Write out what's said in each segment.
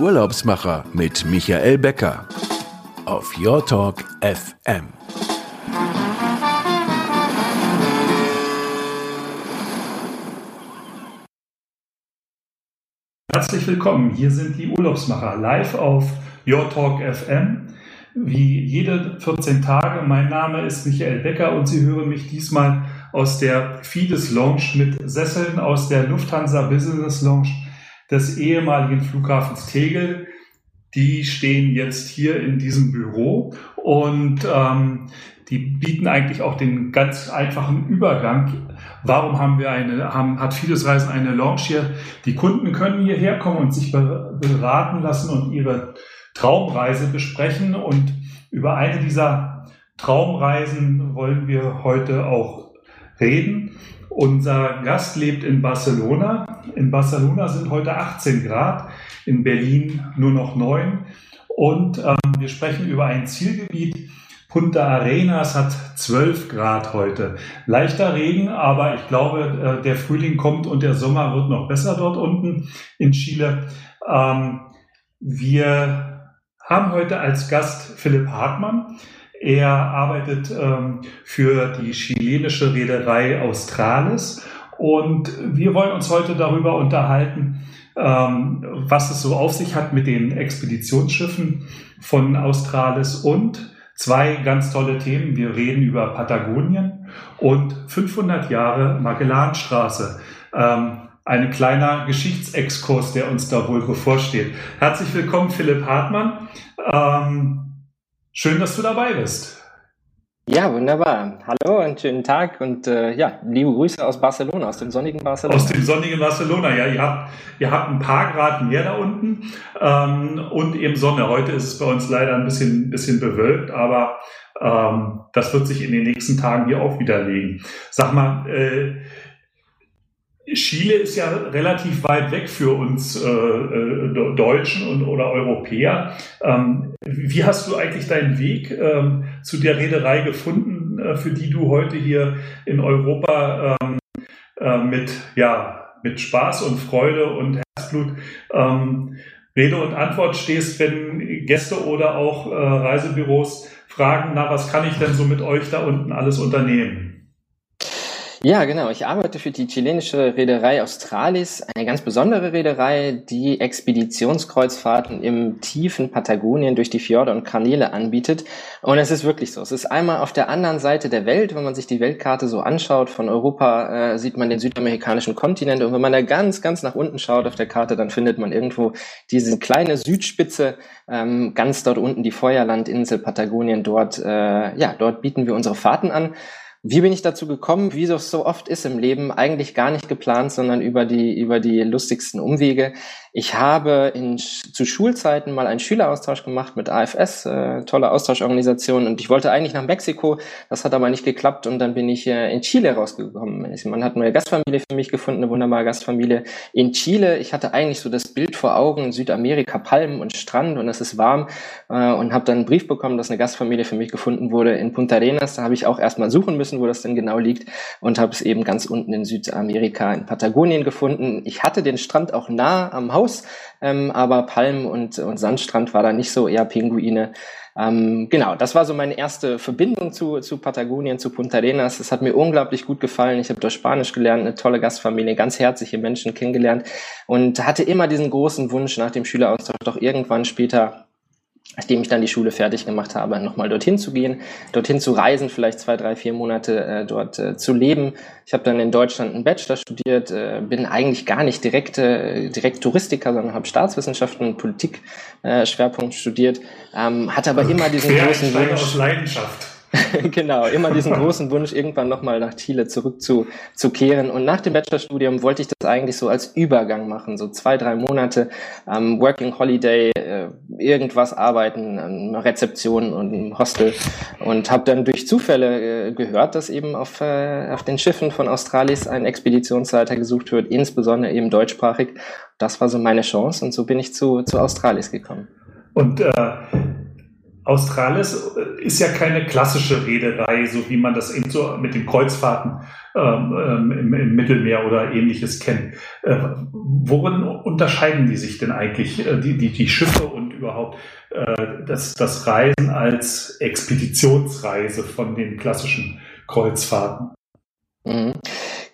Urlaubsmacher mit Michael Becker auf Your Talk FM. Herzlich willkommen. Hier sind die Urlaubsmacher live auf Your Talk FM. Wie jede 14 Tage. Mein Name ist Michael Becker und Sie hören mich diesmal aus der Fides Lounge mit Sesseln aus der Lufthansa Business Lounge des ehemaligen Flughafens Tegel. Die stehen jetzt hier in diesem Büro und ähm, die bieten eigentlich auch den ganz einfachen Übergang. Warum haben wir eine, haben, hat Fides Reisen eine Lounge hier? Die Kunden können hierher kommen und sich beraten lassen und ihre Traumreise besprechen. Und über eine dieser Traumreisen wollen wir heute auch reden. Unser Gast lebt in Barcelona. In Barcelona sind heute 18 Grad, in Berlin nur noch 9. Und ähm, wir sprechen über ein Zielgebiet. Punta Arenas hat 12 Grad heute. Leichter Regen, aber ich glaube, äh, der Frühling kommt und der Sommer wird noch besser dort unten in Chile. Ähm, wir haben heute als Gast Philipp Hartmann. Er arbeitet ähm, für die chilenische Reederei Australis und wir wollen uns heute darüber unterhalten, ähm, was es so auf sich hat mit den Expeditionsschiffen von Australis und zwei ganz tolle Themen. Wir reden über Patagonien und 500 Jahre Magellanstraße. Ähm, ein kleiner Geschichtsexkurs, der uns da wohl bevorsteht. Herzlich willkommen, Philipp Hartmann. Ähm, Schön, dass du dabei bist. Ja, wunderbar. Hallo und schönen Tag und äh, ja, liebe Grüße aus Barcelona, aus dem sonnigen Barcelona. Aus dem sonnigen Barcelona, ja. Ihr habt, ihr habt ein paar Grad mehr da unten ähm, und eben Sonne. Heute ist es bei uns leider ein bisschen, bisschen bewölkt, aber ähm, das wird sich in den nächsten Tagen hier auch widerlegen. Sag mal, äh, Chile ist ja relativ weit weg für uns äh, äh, Deutschen und, oder Europäer. Ähm, wie hast du eigentlich deinen Weg ähm, zu der Reederei gefunden, äh, für die du heute hier in Europa ähm, äh, mit, ja, mit Spaß und Freude und Herzblut ähm, Rede und Antwort stehst, wenn Gäste oder auch äh, Reisebüros fragen, na, was kann ich denn so mit euch da unten alles unternehmen? Ja, genau. Ich arbeite für die chilenische Reederei Australis, eine ganz besondere Reederei, die Expeditionskreuzfahrten im tiefen Patagonien durch die Fjorde und Kanäle anbietet. Und es ist wirklich so. Es ist einmal auf der anderen Seite der Welt, wenn man sich die Weltkarte so anschaut, von Europa äh, sieht man den südamerikanischen Kontinent. Und wenn man da ganz, ganz nach unten schaut auf der Karte, dann findet man irgendwo diese kleine Südspitze, ähm, ganz dort unten die Feuerlandinsel Patagonien. Dort, äh, ja, dort bieten wir unsere Fahrten an. Wie bin ich dazu gekommen? Wie das so oft ist im Leben, eigentlich gar nicht geplant, sondern über die, über die lustigsten Umwege. Ich habe in, zu Schulzeiten mal einen Schüleraustausch gemacht mit AFS, äh, tolle Austauschorganisation, und ich wollte eigentlich nach Mexiko, das hat aber nicht geklappt und dann bin ich äh, in Chile rausgekommen. Man hat eine neue Gastfamilie für mich gefunden, eine wunderbare Gastfamilie in Chile. Ich hatte eigentlich so das Bild vor Augen, Südamerika, Palmen und Strand und es ist warm äh, und habe dann einen Brief bekommen, dass eine Gastfamilie für mich gefunden wurde in Punta Arenas. Da habe ich auch erstmal suchen müssen, wo das denn genau liegt und habe es eben ganz unten in Südamerika, in Patagonien gefunden. Ich hatte den Strand auch nah am Haus Haus, ähm, aber Palmen und, und Sandstrand war da nicht so, eher Pinguine. Ähm, genau, das war so meine erste Verbindung zu, zu Patagonien, zu Punta Arenas. Es hat mir unglaublich gut gefallen. Ich habe dort Spanisch gelernt, eine tolle Gastfamilie, ganz herzliche Menschen kennengelernt und hatte immer diesen großen Wunsch nach dem Schüleraustausch doch irgendwann später nachdem ich dann die Schule fertig gemacht habe, nochmal dorthin zu gehen, dorthin zu reisen, vielleicht zwei, drei, vier Monate äh, dort äh, zu leben. Ich habe dann in Deutschland einen Bachelor studiert, äh, bin eigentlich gar nicht direkt, äh, direkt Touristiker, sondern habe Staatswissenschaften und Politik äh, Schwerpunkt studiert, ähm, hatte aber immer diesen großen Wunsch. Aus Leidenschaft. genau, immer diesen großen Wunsch, irgendwann nochmal nach Chile zurückzukehren. Und nach dem Bachelorstudium wollte ich das eigentlich so als Übergang machen, so zwei, drei Monate ähm, Working Holiday, äh, irgendwas arbeiten, eine Rezeption und ein Hostel. Und habe dann durch Zufälle äh, gehört, dass eben auf, äh, auf den Schiffen von Australis ein Expeditionsleiter gesucht wird, insbesondere eben deutschsprachig. Das war so meine Chance und so bin ich zu, zu Australis gekommen. Und äh, Australis ist ja keine klassische Reederei, so wie man das eben so mit den Kreuzfahrten ähm, ähm, im, im, Mittelmeer oder ähnliches kennt. Äh, worin unterscheiden die sich denn eigentlich, äh, die, die, die Schiffe und überhaupt äh, das, das Reisen als Expeditionsreise von den klassischen Kreuzfahrten? Mhm.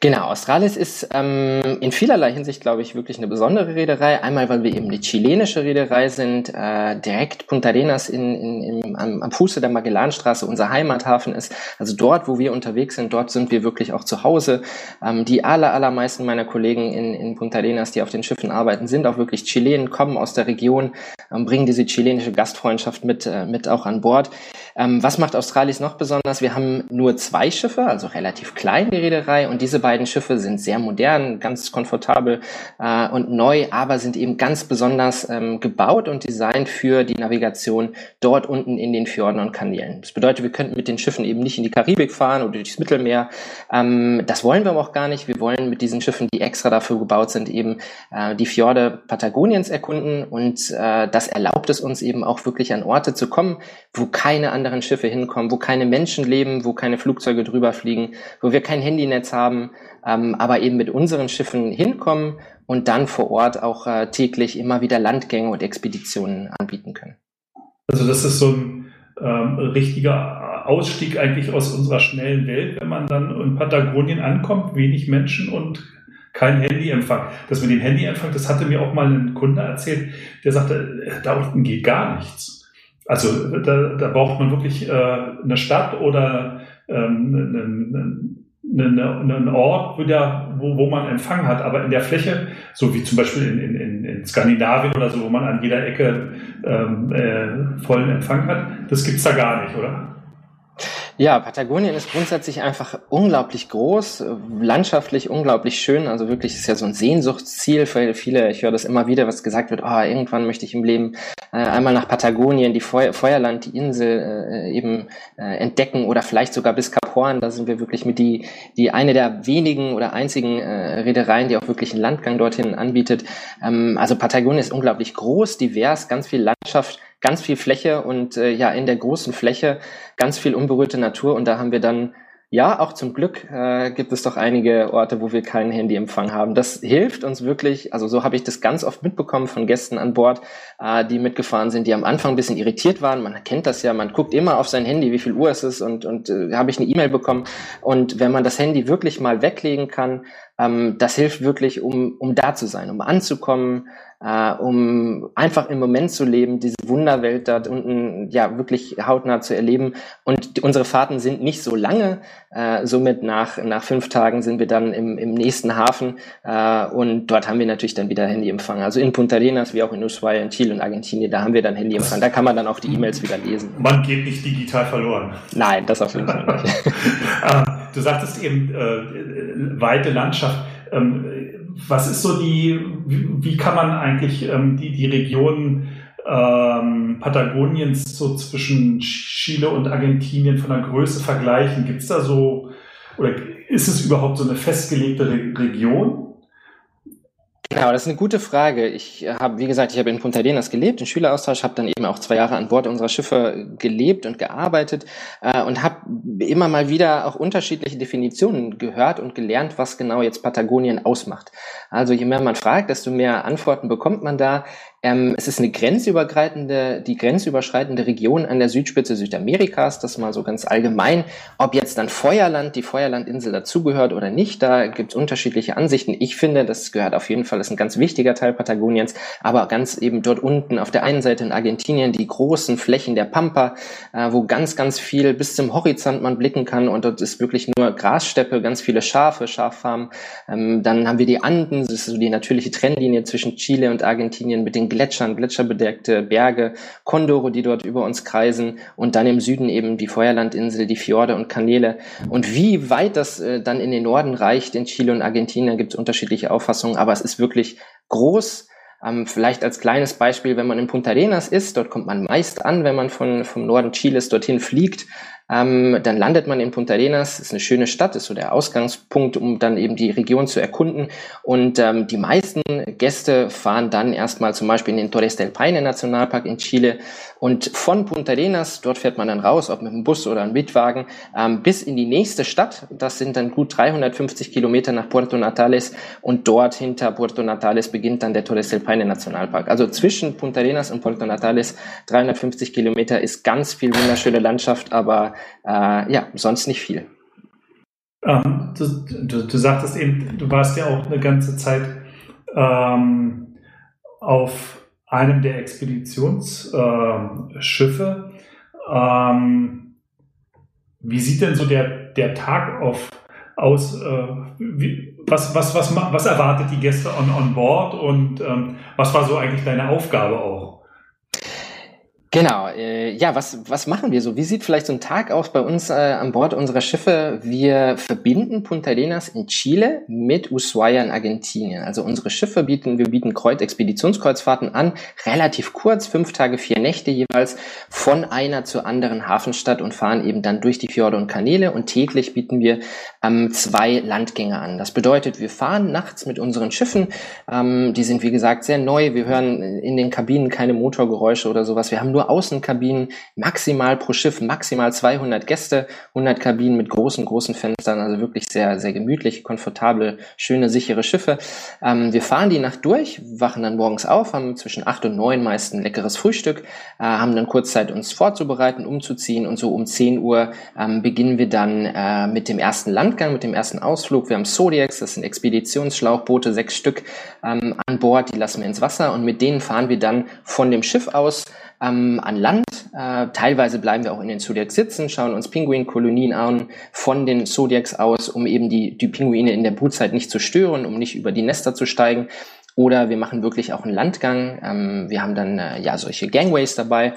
Genau, Australis ist ähm, in vielerlei Hinsicht, glaube ich, wirklich eine besondere Reederei. Einmal, weil wir eben eine chilenische Reederei sind, äh, direkt Punta Arenas in, in, in, am, am Fuße der Magellanstraße unser Heimathafen ist. Also dort, wo wir unterwegs sind, dort sind wir wirklich auch zu Hause. Ähm, die aller, allermeisten meiner Kollegen in, in Punta Arenas, die auf den Schiffen arbeiten, sind auch wirklich Chilenen, kommen aus der Region, ähm, bringen diese chilenische Gastfreundschaft mit, äh, mit auch an Bord. Ähm, was macht Australis noch besonders? Wir haben nur zwei Schiffe, also relativ klein die Reederei und diese beiden Schiffe sind sehr modern, ganz komfortabel äh, und neu, aber sind eben ganz besonders ähm, gebaut und designt für die Navigation dort unten in den Fjorden und Kanälen. Das bedeutet, wir könnten mit den Schiffen eben nicht in die Karibik fahren oder durchs Mittelmeer. Ähm, das wollen wir aber auch gar nicht. Wir wollen mit diesen Schiffen, die extra dafür gebaut sind, eben äh, die Fjorde Patagoniens erkunden und äh, das erlaubt es uns eben auch wirklich an Orte zu kommen, wo keine anderen Schiffe hinkommen, wo keine Menschen leben, wo keine Flugzeuge drüber fliegen, wo wir kein Handynetz haben, ähm, aber eben mit unseren Schiffen hinkommen und dann vor Ort auch äh, täglich immer wieder Landgänge und Expeditionen anbieten können. Also das ist so ein ähm, richtiger Ausstieg eigentlich aus unserer schnellen Welt, wenn man dann in Patagonien ankommt, wenig Menschen und kein Handyempfang. Das mit dem Handyempfang, das hatte mir auch mal ein Kunde erzählt, der sagte, äh, da unten geht gar nichts. Also da, da braucht man wirklich äh, eine Stadt oder ähm, einen, einen Ort, wieder, wo, wo man Empfang hat, aber in der Fläche, so wie zum Beispiel in, in, in Skandinavien oder so, wo man an jeder Ecke ähm, äh, vollen Empfang hat, das gibt's da gar nicht, oder? Ja, Patagonien ist grundsätzlich einfach unglaublich groß, landschaftlich unglaublich schön. Also wirklich ist ja so ein Sehnsuchtsziel für viele. Ich höre das immer wieder, was gesagt wird, oh, irgendwann möchte ich im Leben äh, einmal nach Patagonien, die Feu Feuerland, die Insel äh, eben äh, entdecken oder vielleicht sogar bis Kap Horn. Da sind wir wirklich mit die, die eine der wenigen oder einzigen äh, Reedereien, die auch wirklich einen Landgang dorthin anbietet. Ähm, also Patagonien ist unglaublich groß, divers, ganz viel Landschaft ganz viel Fläche und äh, ja, in der großen Fläche ganz viel unberührte Natur und da haben wir dann ja, auch zum Glück äh, gibt es doch einige Orte, wo wir keinen Handyempfang haben. Das hilft uns wirklich, also so habe ich das ganz oft mitbekommen von Gästen an Bord, äh, die mitgefahren sind, die am Anfang ein bisschen irritiert waren. Man kennt das ja, man guckt immer auf sein Handy, wie viel Uhr es ist und, und äh, habe ich eine E-Mail bekommen. Und wenn man das Handy wirklich mal weglegen kann, ähm, das hilft wirklich, um, um da zu sein, um anzukommen, äh, um einfach im Moment zu leben, diese Wunderwelt da unten ja wirklich hautnah zu erleben. Und unsere Fahrten sind nicht so lange, äh, somit nach, nach fünf Tagen sind wir dann im, im nächsten Hafen äh, und dort haben wir natürlich dann wieder Handyempfang. Also in Punta Arenas wie auch in Ushuaia, in Chile und Argentinien, da haben wir dann Handyempfang. Da kann man dann auch die E-Mails wieder lesen. Man geht nicht digital verloren. Nein, das auf jeden Fall nicht. Du sagtest eben äh, weite Landschaft. Ähm, was ist so die, wie, wie kann man eigentlich ähm, die, die Region ähm, Patagoniens so zwischen Chile und Argentinien von der Größe vergleichen? Gibt es da so, oder ist es überhaupt so eine festgelegte Re Region? Genau, das ist eine gute Frage. Ich habe, wie gesagt, ich habe in Punta Arenas gelebt, in Schüleraustausch, habe dann eben auch zwei Jahre an Bord unserer Schiffe gelebt und gearbeitet äh, und habe immer mal wieder auch unterschiedliche Definitionen gehört und gelernt, was genau jetzt Patagonien ausmacht. Also je mehr man fragt, desto mehr Antworten bekommt man da. Ähm, es ist eine grenzübergreifende, die grenzüberschreitende Region an der Südspitze Südamerikas, das mal so ganz allgemein. Ob jetzt dann Feuerland, die Feuerlandinsel dazugehört oder nicht, da gibt es unterschiedliche Ansichten. Ich finde, das gehört auf jeden Fall, das ist ein ganz wichtiger Teil Patagoniens, aber ganz eben dort unten auf der einen Seite in Argentinien die großen Flächen der Pampa, äh, wo ganz, ganz viel bis zum Horizont man blicken kann und dort ist wirklich nur Grassteppe, ganz viele Schafe, Schaffarmen. Ähm, dann haben wir die Anden, das ist so die natürliche Trennlinie zwischen Chile und Argentinien mit den Gletschern, gletscherbedeckte Berge, Kondore, die dort über uns kreisen und dann im Süden eben die Feuerlandinsel, die Fjorde und Kanäle. Und wie weit das äh, dann in den Norden reicht, in Chile und Argentinien, gibt es unterschiedliche Auffassungen, aber es ist wirklich groß. Ähm, vielleicht als kleines Beispiel, wenn man in Punta Arenas ist, dort kommt man meist an, wenn man von, vom Norden Chiles dorthin fliegt, Ähm, dann landet man in Punta Arenas, ist eine schöne Stadt, ist so der Ausgangspunkt, um dann eben die Region zu erkunden. Und ähm, die meisten Gäste fahren dann erstmal zum Beispiel in den Torres del Paine Nationalpark in Chile und von Punta Arenas, dort fährt man dann raus, ob mit dem Bus oder einem Mietwagen, ähm, bis in die nächste Stadt. Das sind dann gut 350 Kilometer nach Puerto Natales und dort hinter Puerto Natales beginnt dann der Torres del Paine Nationalpark. Also zwischen Punta Arenas und Puerto Natales 350 Kilometer ist ganz viel wunderschöne Landschaft, aber äh, ja, sonst nicht viel. Ähm, du, du, du, sagtest eben, du warst ja auch eine ganze Zeit ähm, auf einem der Expeditionsschiffe. Ähm, wie sieht denn so der, der Tag auf, aus? Äh, wie, was, was, was, was erwartet die Gäste on, on board und ähm, was war so eigentlich deine Aufgabe auch? Genau, äh, ja, was, was machen wir so? Wie sieht vielleicht so ein Tag aus bei uns äh, an Bord unserer Schiffe? Wir verbinden Punta Arenas in Chile mit Ushuaia in Argentinien. Also unsere Schiffe bieten, wir bieten Kreuz, Expeditionskreuzfahrten an, relativ kurz, fünf Tage, vier Nächte jeweils, von einer zur anderen Hafenstadt und fahren eben dann durch die Fjorde und Kanäle und täglich bieten wir ähm, zwei Landgänge an. Das bedeutet, wir fahren nachts mit unseren Schiffen, ähm, die sind wie gesagt sehr neu, wir hören in den Kabinen keine Motorgeräusche oder sowas, wir haben nur Außenkabinen, maximal pro Schiff, maximal 200 Gäste, 100 Kabinen mit großen, großen Fenstern, also wirklich sehr, sehr gemütlich, komfortable, schöne, sichere Schiffe. Ähm, wir fahren die Nacht durch, wachen dann morgens auf, haben zwischen 8 und 9 meist ein leckeres Frühstück, äh, haben dann kurz Zeit, uns vorzubereiten, umzuziehen und so um 10 Uhr ähm, beginnen wir dann äh, mit dem ersten Landgang, mit dem ersten Ausflug. Wir haben Zodiacs, das sind Expeditionsschlauchboote, sechs Stück ähm, an Bord, die lassen wir ins Wasser und mit denen fahren wir dann von dem Schiff aus ähm, an Land. Äh, teilweise bleiben wir auch in den Zodiacs sitzen, schauen uns Pinguinkolonien an von den Zodiacs aus, um eben die, die Pinguine in der Brutzeit nicht zu stören, um nicht über die Nester zu steigen. Oder wir machen wirklich auch einen Landgang. Ähm, wir haben dann äh, ja solche Gangways dabei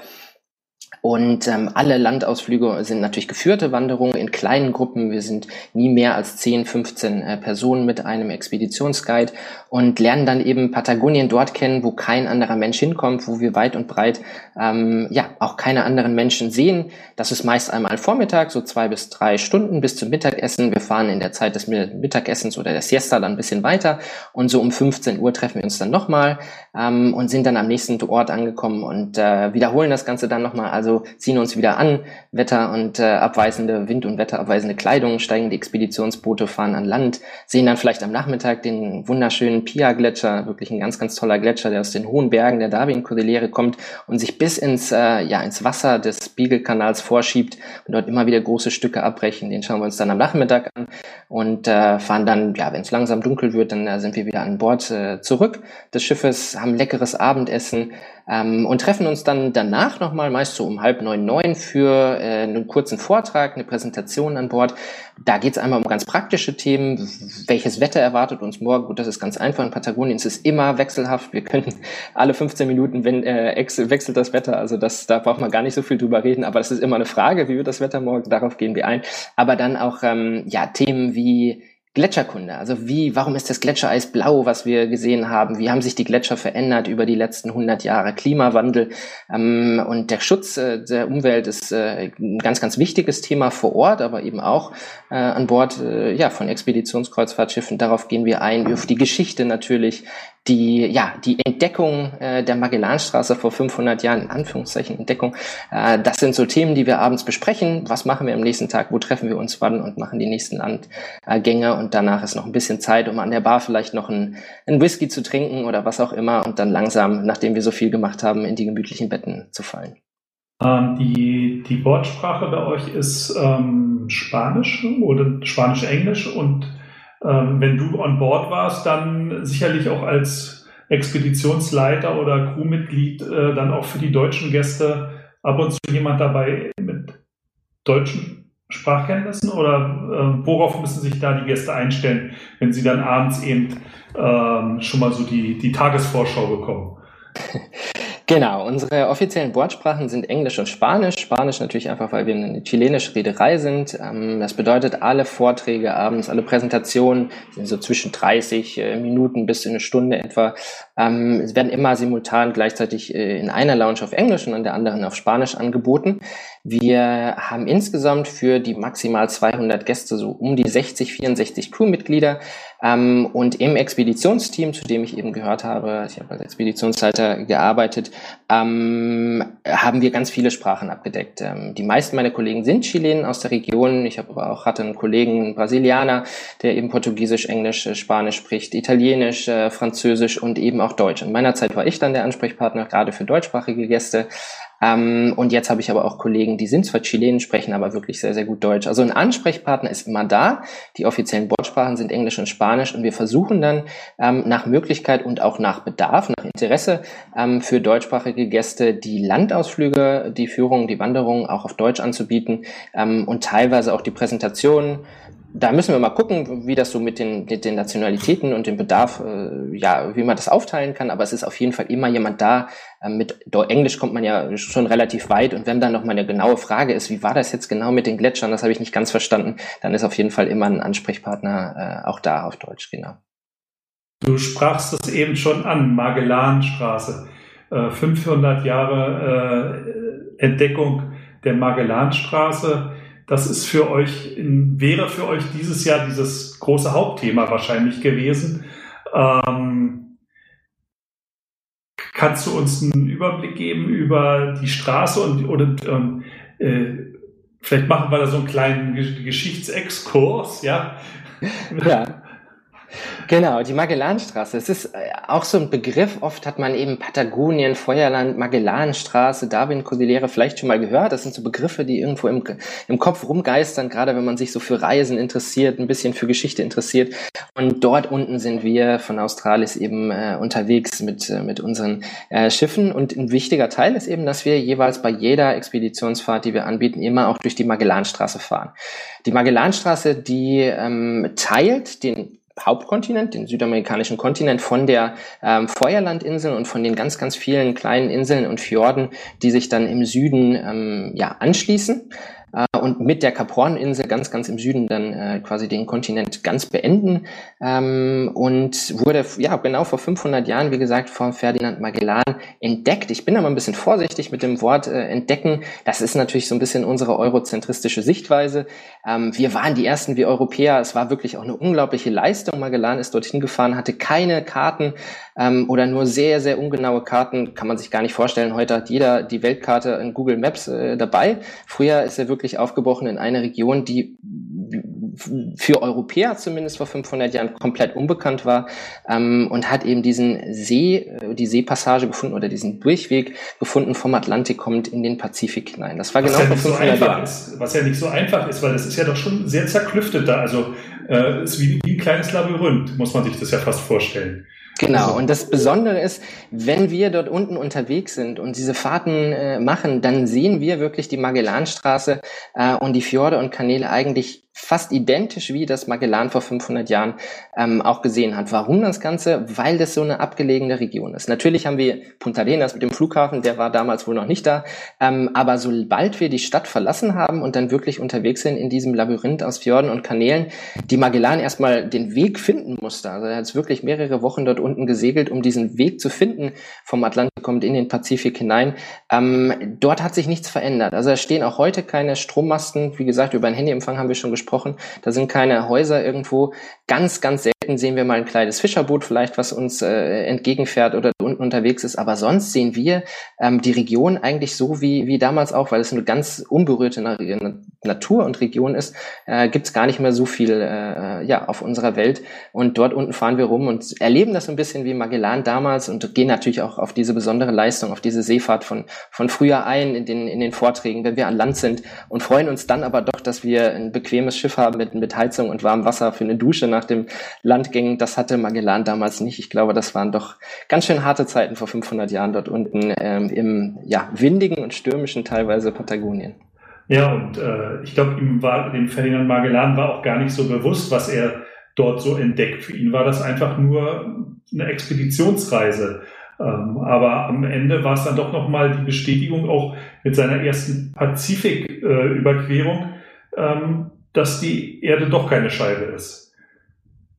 und ähm, alle Landausflüge sind natürlich geführte Wanderungen in kleinen Gruppen. Wir sind nie mehr als 10, 15 äh, Personen mit einem Expeditionsguide und lernen dann eben Patagonien dort kennen, wo kein anderer Mensch hinkommt, wo wir weit und breit ähm, ja auch keine anderen Menschen sehen. Das ist meist einmal Vormittag, so zwei bis drei Stunden bis zum Mittagessen. Wir fahren in der Zeit des Mittagessens oder der Siesta dann ein bisschen weiter und so um 15 Uhr treffen wir uns dann nochmal ähm, und sind dann am nächsten Ort angekommen und äh, wiederholen das Ganze dann nochmal. Also also ziehen uns wieder an, Wetter und äh, abweisende, Wind- und Wetterabweisende Kleidung, steigen die Expeditionsboote, fahren an Land, sehen dann vielleicht am Nachmittag den wunderschönen Pia-Gletscher, wirklich ein ganz, ganz toller Gletscher, der aus den hohen Bergen der Darwin-Kordillere kommt und sich bis ins, äh, ja, ins Wasser des Beagle-Kanals vorschiebt und dort immer wieder große Stücke abbrechen. Den schauen wir uns dann am Nachmittag an und äh, fahren dann, ja, wenn es langsam dunkel wird, dann äh, sind wir wieder an Bord äh, zurück des Schiffes, haben leckeres Abendessen, ähm, und treffen uns dann danach nochmal, meist so um halb neun, neun, für äh, einen kurzen Vortrag, eine Präsentation an Bord. Da geht es einmal um ganz praktische Themen. Welches Wetter erwartet uns morgen? Gut, das ist ganz einfach. In Patagonien ist es immer wechselhaft. Wir können alle 15 Minuten wenn, äh, wechselt das Wetter. Also das, da braucht man gar nicht so viel drüber reden. Aber das ist immer eine Frage, wie wird das Wetter morgen? Darauf gehen wir ein. Aber dann auch ähm, ja Themen wie Gletscherkunde. Also wie, warum ist das Gletschereis blau, was wir gesehen haben? Wie haben sich die Gletscher verändert über die letzten 100 Jahre? Klimawandel ähm, und der Schutz äh, der Umwelt ist äh, ein ganz, ganz wichtiges Thema vor Ort, aber eben auch äh, an Bord äh, ja, von Expeditionskreuzfahrtschiffen. Darauf gehen wir ein, auf die Geschichte natürlich, die, ja, die Entdeckung äh, der Magellanstraße vor 500 Jahren, in Anführungszeichen Entdeckung, äh, das sind so Themen, die wir abends besprechen. Was machen wir am nächsten Tag? Wo treffen wir uns wann und machen die nächsten Landgänge? Und danach ist noch ein bisschen Zeit, um an der Bar vielleicht noch einen, Whisky zu trinken oder was auch immer und dann langsam, nachdem wir so viel gemacht haben, in die gemütlichen Betten zu fallen. Ähm, die, die Wortsprache bei euch ist ähm, Spanisch oder Spanisch-Englisch und ähm, wenn du on board warst, dann sicherlich auch als Expeditionsleiter oder Crewmitglied äh, dann auch für die deutschen Gäste ab und zu jemand dabei mit deutschen Sprachkenntnissen oder äh, worauf müssen sich da die Gäste einstellen, wenn sie dann abends eben äh, schon mal so die, die Tagesvorschau bekommen? Genau, unsere offiziellen Bordsprachen sind Englisch und Spanisch. Spanisch natürlich einfach, weil wir eine chilenische Reederei sind. Ähm, das bedeutet, alle Vorträge abends, alle Präsentationen sind so zwischen 30 äh, Minuten bis in eine Stunde etwa. Ähm, es werden immer simultan gleichzeitig äh, in einer Lounge auf Englisch und an der anderen auf Spanisch angeboten. Wir haben insgesamt für die maximal 200 Gäste so um die 60, 64 Crewmitglieder. Ähm, und im Expeditionsteam, zu dem ich eben gehört habe, ich habe als Expeditionsleiter gearbeitet, ähm, haben wir ganz viele Sprachen abgedeckt. Ähm, die meisten meiner Kollegen sind Chilenen aus der Region. Ich habe aber auch hatte einen Kollegen, einen Brasilianer, der eben Portugiesisch, Englisch, äh, Spanisch spricht, Italienisch, äh, Französisch und eben auch Deutsch. In meiner Zeit war ich dann der Ansprechpartner gerade für deutschsprachige Gäste. Ähm, und jetzt habe ich aber auch Kollegen, die sind zwar Chilenen, sprechen aber wirklich sehr, sehr gut Deutsch. Also ein Ansprechpartner ist immer da. Die offiziellen Bordsprachen sind Englisch und Spanisch und wir versuchen dann ähm, nach Möglichkeit und auch nach Bedarf, nach Interesse ähm, für deutschsprachige Gäste die Landausflüge, die Führung, die Wanderungen auch auf Deutsch anzubieten ähm, und teilweise auch die Präsentationen da müssen wir mal gucken, wie das so mit den, mit den Nationalitäten und dem Bedarf, äh, ja, wie man das aufteilen kann. Aber es ist auf jeden Fall immer jemand da. Äh, mit Englisch kommt man ja schon relativ weit. Und wenn dann noch mal eine genaue Frage ist, wie war das jetzt genau mit den Gletschern, das habe ich nicht ganz verstanden, dann ist auf jeden Fall immer ein Ansprechpartner äh, auch da auf Deutsch, genau. Du sprachst es eben schon an, Magellanstraße. Äh, 500 Jahre äh, Entdeckung der Magellanstraße das ist für euch, wäre für euch dieses Jahr dieses große Hauptthema wahrscheinlich gewesen. Ähm, kannst du uns einen Überblick geben über die Straße und, und, und äh, vielleicht machen wir da so einen kleinen Geschichtsexkurs, ja? Ja. Genau, die Magellanstraße. Es ist äh, auch so ein Begriff. Oft hat man eben Patagonien, Feuerland, Magellanstraße, Darwin-Kordillere vielleicht schon mal gehört. Das sind so Begriffe, die irgendwo im, im Kopf rumgeistern, gerade wenn man sich so für Reisen interessiert, ein bisschen für Geschichte interessiert. Und dort unten sind wir von Australis eben äh, unterwegs mit, äh, mit unseren äh, Schiffen. Und ein wichtiger Teil ist eben, dass wir jeweils bei jeder Expeditionsfahrt, die wir anbieten, immer auch durch die Magellanstraße fahren. Die Magellanstraße, die ähm, teilt den Hauptkontinent, den südamerikanischen Kontinent, von der ähm, Feuerlandinsel und von den ganz, ganz vielen kleinen Inseln und Fjorden, die sich dann im Süden ähm, ja, anschließen äh, und mit der Kaporninsel ganz, ganz im Süden dann äh, quasi den Kontinent ganz beenden ähm, und wurde ja genau vor 500 Jahren, wie gesagt, von Ferdinand Magellan entdeckt. Ich bin aber ein bisschen vorsichtig mit dem Wort äh, entdecken. Das ist natürlich so ein bisschen unsere eurozentristische Sichtweise. Ähm, wir waren die ersten wie Europäer. Es war wirklich auch eine unglaubliche Leistung. Magellan ist dorthin gefahren, hatte keine Karten ähm, oder nur sehr, sehr ungenaue Karten. Kann man sich gar nicht vorstellen. Heute hat jeder die Weltkarte in Google Maps äh, dabei. Früher ist er wirklich aufgebrochen in eine Region, die für Europäer zumindest vor 500 Jahren komplett unbekannt war ähm, und hat eben diesen See, äh, die Seepassage gefunden oder diesen Durchweg gefunden vom Atlantik kommt in den Pazifik hinein. Das war was genau ja vor 500 so Jahren. Ist, was ja nicht so einfach ist, weil das ist ja doch schon sehr zerklüftet da. Also äh, ist wie, wie ein kleines Labyrinth, muss man sich das ja fast vorstellen. Genau, also und das Besondere ist, wenn wir dort unten unterwegs sind und diese Fahrten äh, machen, dann sehen wir wirklich die Magellanstraße äh, und die Fjorde und Kanäle eigentlich fast identisch wie das Magellan vor 500 Jahren ähm, auch gesehen hat. Warum das Ganze? Weil das so eine abgelegene Region ist. Natürlich haben wir Punta Arenas mit dem Flughafen, der war damals wohl noch nicht da, ähm, aber sobald wir die Stadt verlassen haben und dann wirklich unterwegs sind in diesem Labyrinth aus Fjorden und Kanälen, die Magellan erstmal den Weg finden musste. Also er hat wirklich mehrere Wochen dort unten gesegelt, um diesen Weg zu finden vom Atlantik kommt in den Pazifik hinein. Ähm, dort hat sich nichts verändert. Also da stehen auch heute keine Strommasten. Wie gesagt, über einen Handyempfang haben wir schon gesprochen gesprochen. Da sind keine Häuser irgendwo. Ganz, ganz selten sehen wir mal ein kleines Fischerboot vielleicht, was uns äh, entgegenfährt oder unten unterwegs ist. Aber sonst sehen wir ähm, die Region eigentlich so wie, wie damals auch, weil es eine ganz unberührte Natur und Region ist, äh, gibt es gar nicht mehr so viel äh, ja, auf unserer Welt. Und dort unten fahren wir rum und erleben das so ein bisschen wie Magellan damals und gehen natürlich auch auf diese besondere Leistung, auf diese Seefahrt von, von früher ein in den, in den Vorträgen, wenn wir an Land sind und freuen uns dann aber doch, dass wir ein bequemes Schiff haben mit, mit Heizung und warmem Wasser für eine Dusche nach dem Landgängen. Das hatte Magellan damals nicht. Ich glaube, das waren doch ganz schön harte Zeiten vor 500 Jahren dort unten ähm, im ja, windigen und stürmischen teilweise Patagonien. Ja, und äh, ich glaube, ihm war, dem Ferdinand Magellan war auch gar nicht so bewusst, was er dort so entdeckt. Für ihn war das einfach nur eine Expeditionsreise. Ähm, aber am Ende war es dann doch nochmal die Bestätigung auch mit seiner ersten Pazifik-Überquerung, äh, ähm, dass die Erde doch keine Scheibe ist.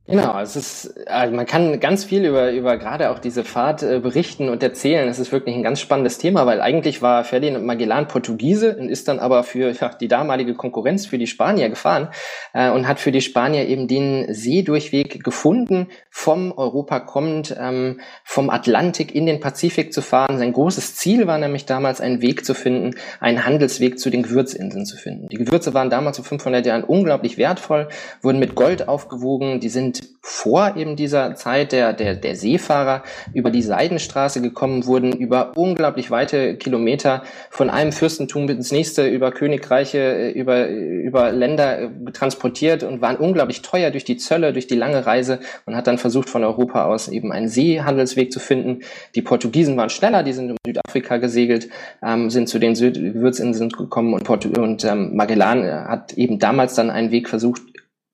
Genau, es ist, also man kann ganz viel über, über gerade auch diese Fahrt äh, berichten und erzählen. Es ist wirklich ein ganz spannendes Thema, weil eigentlich war Ferdinand Magellan Portugiese und ist dann aber für ja, die damalige Konkurrenz für die Spanier gefahren äh, und hat für die Spanier eben den Seedurchweg gefunden, vom Europa kommend, ähm, vom Atlantik in den Pazifik zu fahren. Sein großes Ziel war nämlich damals, einen Weg zu finden, einen Handelsweg zu den Gewürzinseln zu finden. Die Gewürze waren damals vor 500 Jahren unglaublich wertvoll, wurden mit Gold aufgewogen, die sind vor eben dieser Zeit der, der, der Seefahrer über die Seidenstraße gekommen, wurden über unglaublich weite Kilometer von einem Fürstentum ins nächste, über Königreiche, äh, über, über Länder äh, transportiert und waren unglaublich teuer durch die Zölle, durch die lange Reise und hat dann versucht, von Europa aus eben einen Seehandelsweg zu finden. Die Portugiesen waren schneller, die sind um Südafrika gesegelt, ähm, sind zu den Süd Gewürzinseln gekommen und, Portu und ähm, Magellan äh, hat eben damals dann einen Weg versucht,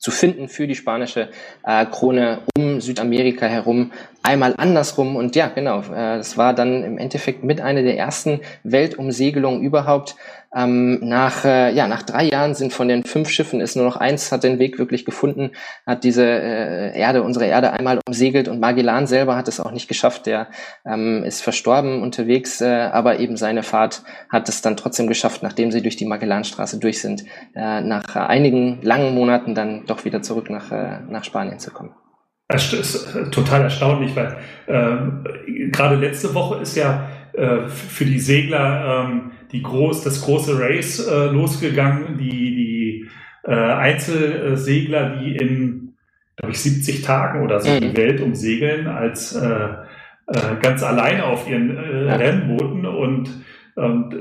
zu finden für die spanische äh, Krone um Südamerika herum, einmal andersrum und ja, genau, äh, das war dann im Endeffekt mit einer der ersten Weltumsegelungen überhaupt. Ähm, nach, äh, ja, nach drei Jahren sind von den fünf Schiffen ist nur noch eins, hat den Weg wirklich gefunden, hat diese äh, Erde, unsere Erde einmal umsegelt und Magellan selber hat es auch nicht geschafft, der ähm, ist verstorben unterwegs, äh, aber eben seine Fahrt hat es dann trotzdem geschafft, nachdem sie durch die Magellanstraße durch sind, äh, nach einigen langen Monaten dann doch wieder zurück nach, äh, nach Spanien zu kommen. Das ist total erstaunlich, weil ähm, gerade letzte Woche ist ja äh, für die Segler ähm, die groß, das große Race äh, losgegangen, die, die äh, Einzelsegler, die in, glaube ich, 70 Tagen oder so mhm. die Welt umsegeln, als äh, äh, ganz alleine auf ihren äh, ja. Rennbooten und und,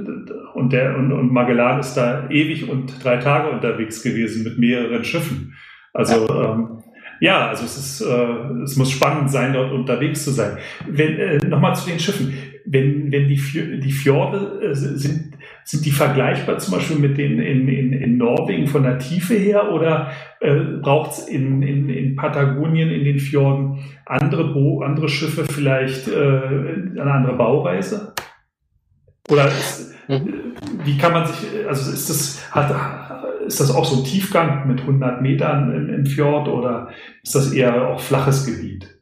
und, der, und, und Magellan ist da ewig und drei Tage unterwegs gewesen mit mehreren Schiffen. Also ja. ähm, ja, also es ist, äh, es muss spannend sein, dort unterwegs zu sein. Wenn, äh, nochmal zu den Schiffen. Wenn, wenn die, die Fjorde äh, sind, sind die vergleichbar zum Beispiel mit den in, in, in Norwegen von der Tiefe her oder äh, braucht es in, in, in Patagonien, in den Fjorden andere, Bo andere Schiffe vielleicht äh, eine andere Bauweise? Oder ist, mhm. wie kann man sich, also ist das, hat, ist das auch so ein Tiefgang mit 100 Metern im, im Fjord oder ist das eher auch flaches Gebiet?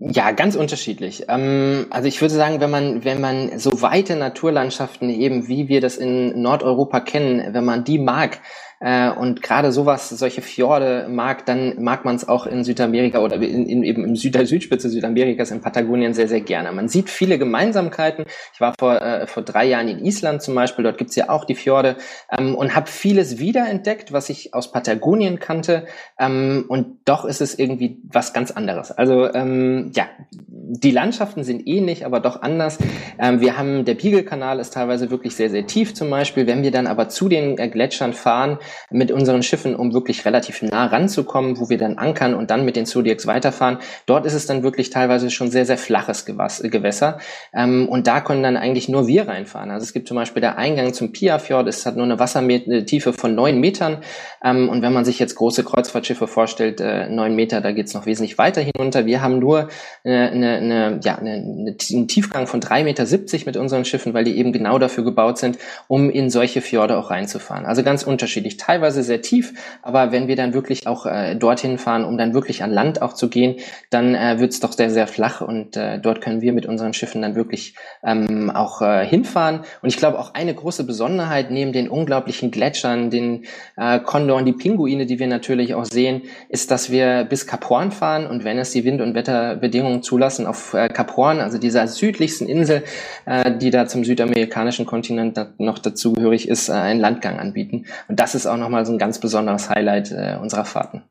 Ja, ganz unterschiedlich. Ähm, also ich würde sagen, wenn man, wenn man so weite Naturlandschaften eben, wie wir das in Nordeuropa kennen, wenn man die mag, äh, und gerade sowas, solche Fjorde mag, dann mag man es auch in Südamerika oder in, in, eben im Süd der Südspitze Südamerikas in Patagonien sehr, sehr gerne. Man sieht viele Gemeinsamkeiten. Ich war vor, äh, vor drei Jahren in Island zum Beispiel, dort gibt's ja auch die Fjorde ähm, und habe vieles wiederentdeckt, was ich aus Patagonien kannte. Ähm, und doch ist es irgendwie was ganz anderes. Also ähm, ja, die Landschaften sind ähnlich, aber doch anders. Ähm, wir haben, der Beagle-Kanal ist teilweise wirklich sehr, sehr tief zum Beispiel. Wenn wir dann aber zu den äh, Gletschern fahren, mit unseren Schiffen, um wirklich relativ nah ranzukommen, wo wir dann ankern und dann mit den Zodiacs weiterfahren. Dort ist es dann wirklich teilweise schon sehr, sehr flaches Gewässer. Ähm, und da können dann eigentlich nur wir reinfahren. Also es gibt zum Beispiel der Eingang zum Piafjord, es hat nur eine Wassertiefe von neun Metern. Ähm, und wenn man sich jetzt große Kreuzfahrtschiffe vorstellt, äh, neun Meter, da geht's noch wesentlich weiter hinunter. Wir haben nur eine, eine, eine, ja, eine, einen Tiefgang von drei Meter siebzig mit unseren Schiffen, weil die eben genau dafür gebaut sind, um in solche Fjorde auch reinzufahren. Also ganz unterschiedlich teilweise sehr tief, aber wenn wir dann wirklich auch äh, dorthin fahren, um dann wirklich an Land auch zu gehen, dann äh, wird es doch sehr, sehr flach und äh, dort können wir mit unseren Schiffen dann wirklich ähm, auch äh, hinfahren. Und ich glaube auch eine große Besonderheit neben den unglaublichen Gletschern, den äh, Kondor und die Pinguine, die wir natürlich auch sehen, ist, dass wir bis Kap Horn fahren und wenn es die Wind- und Wetterbedingungen zulassen, auf äh, Kap Horn, also dieser südlichsten Insel, äh, die da zum südamerikanischen Kontinent noch dazugehörig ist, äh, einen Landgang anbieten. Und das ist auch nochmal so ein ganz besonderes Highlight äh, unserer Fahrten.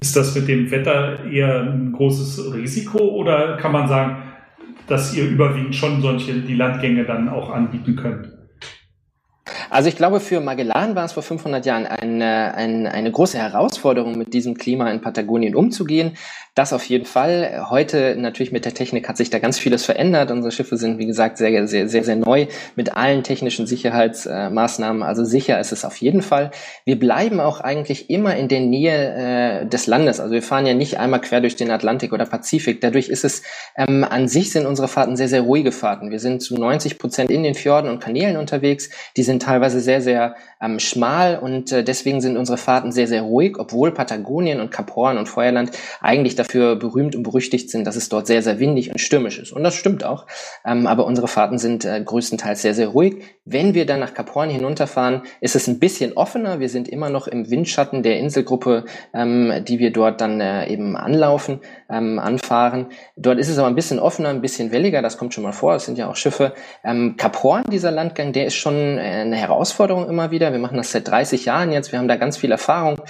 Ist das mit dem Wetter eher ein großes Risiko oder kann man sagen, dass ihr überwiegend schon solche die Landgänge dann auch anbieten könnt? Also ich glaube, für Magellan war es vor 500 Jahren eine, eine, eine große Herausforderung, mit diesem Klima in Patagonien umzugehen. Das auf jeden Fall. Heute natürlich mit der Technik hat sich da ganz vieles verändert. Unsere Schiffe sind, wie gesagt, sehr, sehr, sehr, sehr neu mit allen technischen Sicherheitsmaßnahmen. Also sicher ist es auf jeden Fall. Wir bleiben auch eigentlich immer in der Nähe äh, des Landes. Also wir fahren ja nicht einmal quer durch den Atlantik oder Pazifik. Dadurch ist es ähm, an sich sind unsere Fahrten sehr, sehr ruhige Fahrten. Wir sind zu 90 Prozent in den Fjorden und Kanälen unterwegs. Die sind teilweise teilweise sehr, sehr ähm, schmal und äh, deswegen sind unsere Fahrten sehr, sehr ruhig, obwohl Patagonien und Kap Horn und Feuerland eigentlich dafür berühmt und berüchtigt sind, dass es dort sehr, sehr windig und stürmisch ist. Und das stimmt auch. Ähm, aber unsere Fahrten sind äh, größtenteils sehr, sehr ruhig. Wenn wir dann nach Horn hinunterfahren, ist es ein bisschen offener. Wir sind immer noch im Windschatten der Inselgruppe, ähm, die wir dort dann äh, eben anlaufen, ähm, anfahren. Dort ist es aber ein bisschen offener, ein bisschen welliger. Das kommt schon mal vor. Es sind ja auch Schiffe. Ähm, Horn, dieser Landgang, der ist schon äh, eine Herausforderung immer wieder. Wir machen das seit 30 Jahren jetzt. Wir haben da ganz viel Erfahrung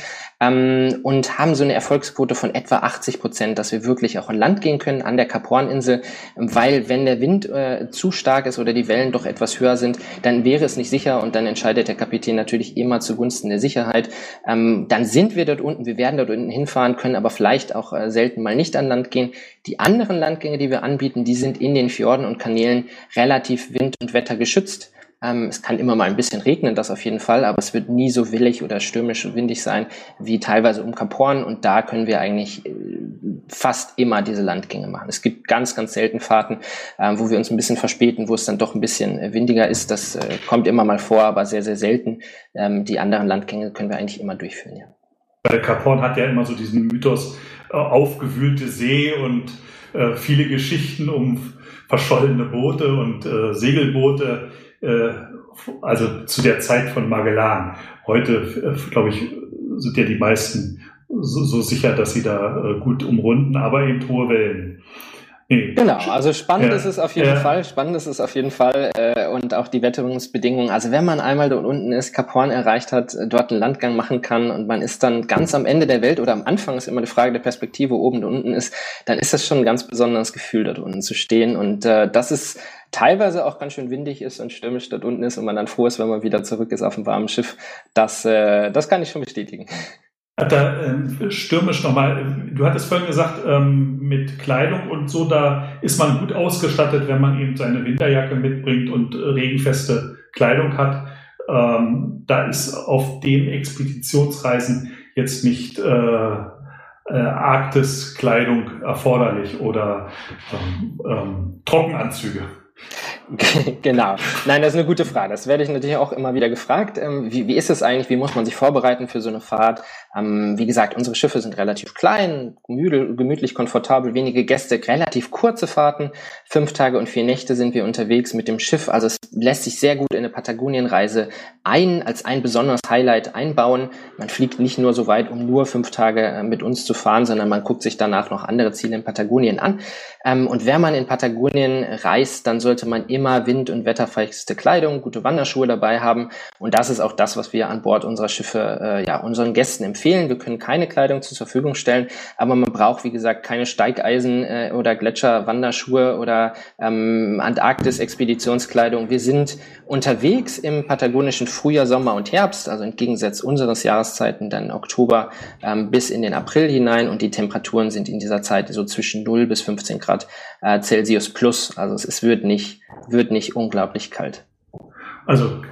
ähm, und haben so eine Erfolgsquote von etwa 80 Prozent, dass wir wirklich auch an Land gehen können an der Kap Horn-Insel, weil wenn der Wind äh, zu stark ist oder die Wellen doch etwas höher sind, dann wäre es nicht sicher und dann entscheidet der Kapitän natürlich immer zugunsten der Sicherheit. Ähm, dann sind wir dort unten, wir werden dort unten hinfahren, können aber vielleicht auch äh, selten mal nicht an Land gehen. Die anderen Landgänge, die wir anbieten, die sind in den Fjorden und Kanälen relativ wind- und wettergeschützt. Ähm, es kann immer mal ein bisschen regnen, das auf jeden Fall, aber es wird nie so willig oder stürmisch und windig sein wie teilweise um Kap Horn und da können wir eigentlich äh, fast immer diese Landgänge machen. Es gibt ganz, ganz selten Fahrten, äh, wo wir uns ein bisschen verspäten, wo es dann doch ein bisschen äh, windiger ist. Das äh, kommt immer mal vor, aber sehr, sehr selten. Ähm, die anderen Landgänge können wir eigentlich immer durchführen, ja. Weil Kap Horn hat ja immer so diesen Mythos äh, aufgewühlte See und äh, viele Geschichten um verschollene Boote und Segelboote äh, also zu der Zeit von Magellan. Heute, äh, glaube ich, sind ja die meisten so, so sicher, dass sie da äh, gut umrunden, aber eben hohe Wellen. Nee. Genau, also spannend ja. ist es auf jeden ja. Fall, spannend ist es auf jeden Fall äh, und auch die Wetterungsbedingungen. Also wenn man einmal dort unten ist, Kap Horn erreicht hat, dort einen Landgang machen kann und man ist dann ganz am Ende der Welt oder am Anfang ist immer eine Frage der Perspektive, oben und unten ist, dann ist das schon ein ganz besonderes Gefühl, dort unten zu stehen und äh, das ist teilweise auch ganz schön windig ist und stürmisch dort unten ist und man dann froh ist, wenn man wieder zurück ist auf dem warmen Schiff. Das, äh, das kann ich schon bestätigen. Da äh, stürmisch nochmal, du hattest vorhin gesagt, ähm, mit Kleidung und so, da ist man gut ausgestattet, wenn man eben seine Winterjacke mitbringt und regenfeste Kleidung hat. Ähm, da ist auf den Expeditionsreisen jetzt nicht äh, äh, Arktis-Kleidung erforderlich oder ähm, ähm, Trockenanzüge. genau. Nein, das ist eine gute Frage. Das werde ich natürlich auch immer wieder gefragt. Ähm, wie, wie ist es eigentlich? Wie muss man sich vorbereiten für so eine Fahrt? Ähm, wie gesagt, unsere Schiffe sind relativ klein, gemütlich, komfortabel, wenige Gäste, relativ kurze Fahrten. Fünf Tage und vier Nächte sind wir unterwegs mit dem Schiff. Also es lässt sich sehr gut in eine Patagonienreise ein, als ein besonderes Highlight einbauen. Man fliegt nicht nur so weit, um nur fünf Tage äh, mit uns zu fahren, sondern man guckt sich danach noch andere Ziele in Patagonien an. Ähm, und wenn man in Patagonien reist, dann sollte man immer wind- und wetterfeste Kleidung, gute Wanderschuhe dabei haben. Und das ist auch das, was wir an Bord unserer Schiffe äh, ja, unseren Gästen empfehlen. Wir können keine Kleidung zur Verfügung stellen, aber man braucht, wie gesagt, keine Steigeisen äh, oder Gletscher-Wanderschuhe oder ähm, Antarktis-Expeditionskleidung. Wir sind unterwegs im patagonischen Frühjahr, Sommer und Herbst, also entgegensetzt unseres Jahreszeiten dann Oktober ähm, bis in den April hinein und die Temperaturen sind in dieser Zeit so zwischen 0 bis 15 Grad äh, Celsius plus. Also es, es wird nicht, wird nicht unglaublich kalt. Also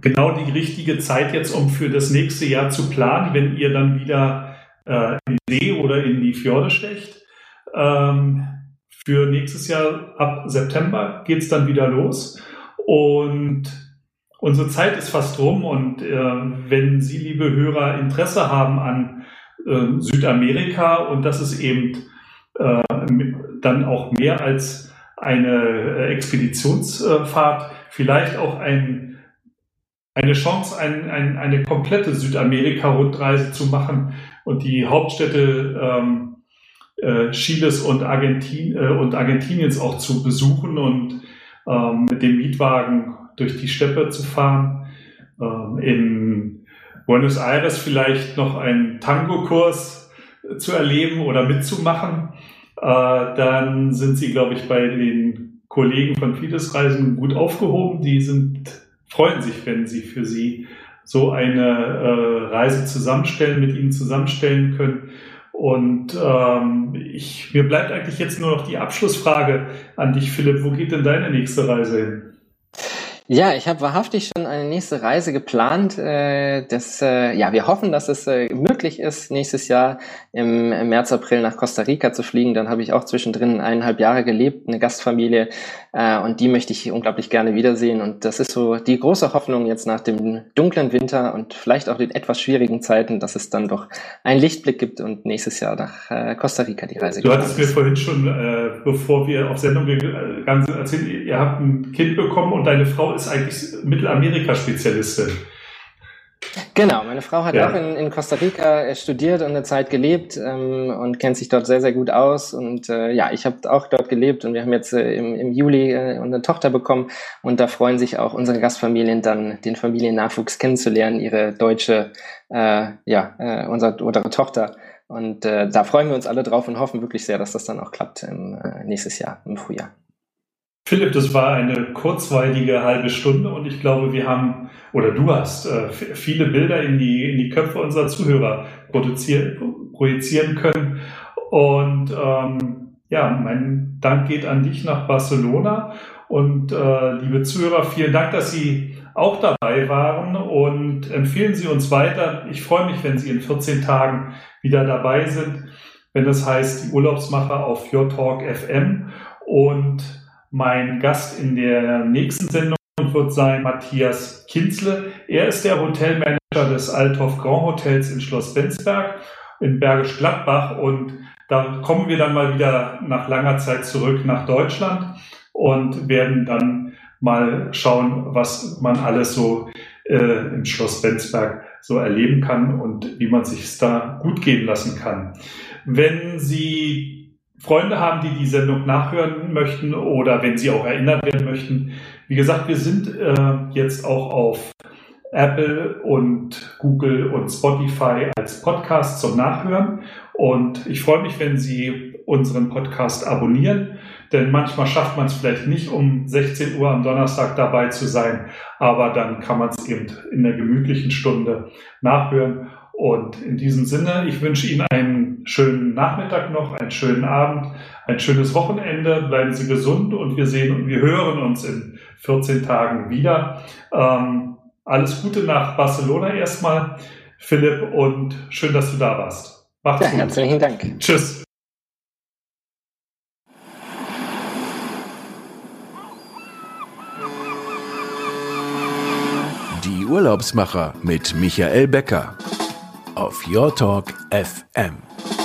genau die richtige Zeit jetzt, um für das nächste Jahr zu planen, wenn ihr dann wieder äh, in See oder in die Fjorde stecht. Ähm, für nächstes Jahr ab September geht es dann wieder los. Und unsere Zeit ist fast rum. Und äh, wenn Sie, liebe Hörer, Interesse haben an äh, Südamerika und das ist eben äh, dann auch mehr als eine äh, Expeditionsfahrt, vielleicht auch ein, eine Chance, ein, ein, eine komplette Südamerika-Rundreise zu machen und die Hauptstädte ähm, äh, Chiles und, Argentin, äh, und Argentiniens auch zu besuchen und ähm, mit dem Mietwagen durch die Steppe zu fahren. Ähm, in Buenos Aires vielleicht noch einen Tango-Kurs zu erleben oder mitzumachen. Äh, dann sind Sie, glaube ich, bei den Kollegen von Fides Reisen gut aufgehoben. Die sind, freuen sich, wenn Sie für Sie so eine äh, Reise zusammenstellen, mit Ihnen zusammenstellen können. Und ähm, ich, mir bleibt eigentlich jetzt nur noch die Abschlussfrage an dich, Philipp. Wo geht denn deine nächste Reise hin? Ja, ich habe wahrhaftig schon eine nächste Reise geplant. Äh, das, äh, ja, wir hoffen, dass es äh, möglich ist, nächstes Jahr im, im März, April nach Costa Rica zu fliegen. Dann habe ich auch zwischendrin eineinhalb Jahre gelebt, eine Gastfamilie, äh, und die möchte ich unglaublich gerne wiedersehen. Und das ist so die große Hoffnung jetzt nach dem dunklen Winter und vielleicht auch den etwas schwierigen Zeiten, dass es dann doch einen Lichtblick gibt und nächstes Jahr nach äh, Costa Rica die Reise geht. Du hattest mir vorhin schon, äh, bevor wir auf Sendung gegangen sind, erzählt, ihr habt ein Kind bekommen und deine Frau ist eigentlich Mittelamerika-Spezialistin. Genau, meine Frau hat ja. auch in, in, Costa Rica äh, studiert und eine Zeit gelebt ähm, und kennt sich dort sehr, sehr gut aus. Und äh, ja, ich habe auch dort gelebt und wir haben jetzt äh, im, im Juli äh, unsere Tochter bekommen und da freuen sich auch unsere Gastfamilien dann, den Familiennachwuchs kennenzulernen, ihre deutsche, äh, ja, äh, unsere, unsere Tochter. Und da freuen wir uns alle drauf und hoffen wirklich sehr, dass das dann auch klappt im, nächstes Jahr, im Frühjahr. Philipp, das war eine kurzweilige halbe Stunde und ich glaube, wir haben oder du hast äh, viele Bilder in die, in die Köpfe unserer Zuhörer produzieren, projizieren können. Und ähm, ja, mein Dank geht an dich nach Barcelona. Und äh, liebe Zuhörer, vielen Dank, dass Sie auch dabei waren und empfehlen Sie uns weiter. Ich freue mich, wenn Sie in 14 Tagen wieder dabei sind, wenn das heißt die Urlaubsmacher auf Your Talk FM und mein Gast in der nächsten Sendung wird sein Matthias Kinzle. Er ist der Hotelmanager des Althoff Grand Hotels in Schloss Benzberg in Bergisch Gladbach und da kommen wir dann mal wieder nach langer Zeit zurück nach Deutschland und werden dann mal schauen, was man alles so äh, im Schloss Benzberg so erleben kann und wie man sich da gut gehen lassen kann. Wenn Sie Freunde haben, die die Sendung nachhören möchten oder wenn sie auch erinnert werden möchten. Wie gesagt, wir sind äh, jetzt auch auf Apple und Google und Spotify als Podcast zum Nachhören. Und ich freue mich, wenn Sie unseren Podcast abonnieren, denn manchmal schafft man es vielleicht nicht, um 16 Uhr am Donnerstag dabei zu sein, aber dann kann man es eben in der gemütlichen Stunde nachhören. Und in diesem Sinne, ich wünsche Ihnen einen schönen Nachmittag noch, einen schönen Abend, ein schönes Wochenende. Bleiben Sie gesund und wir sehen und wir hören uns in 14 Tagen wieder. Ähm, alles Gute nach Barcelona erstmal, Philipp, und schön, dass du da warst. Macht's ja, gut. Herzlichen Dank. Tschüss. Die Urlaubsmacher mit Michael Becker auf Your Talk FM.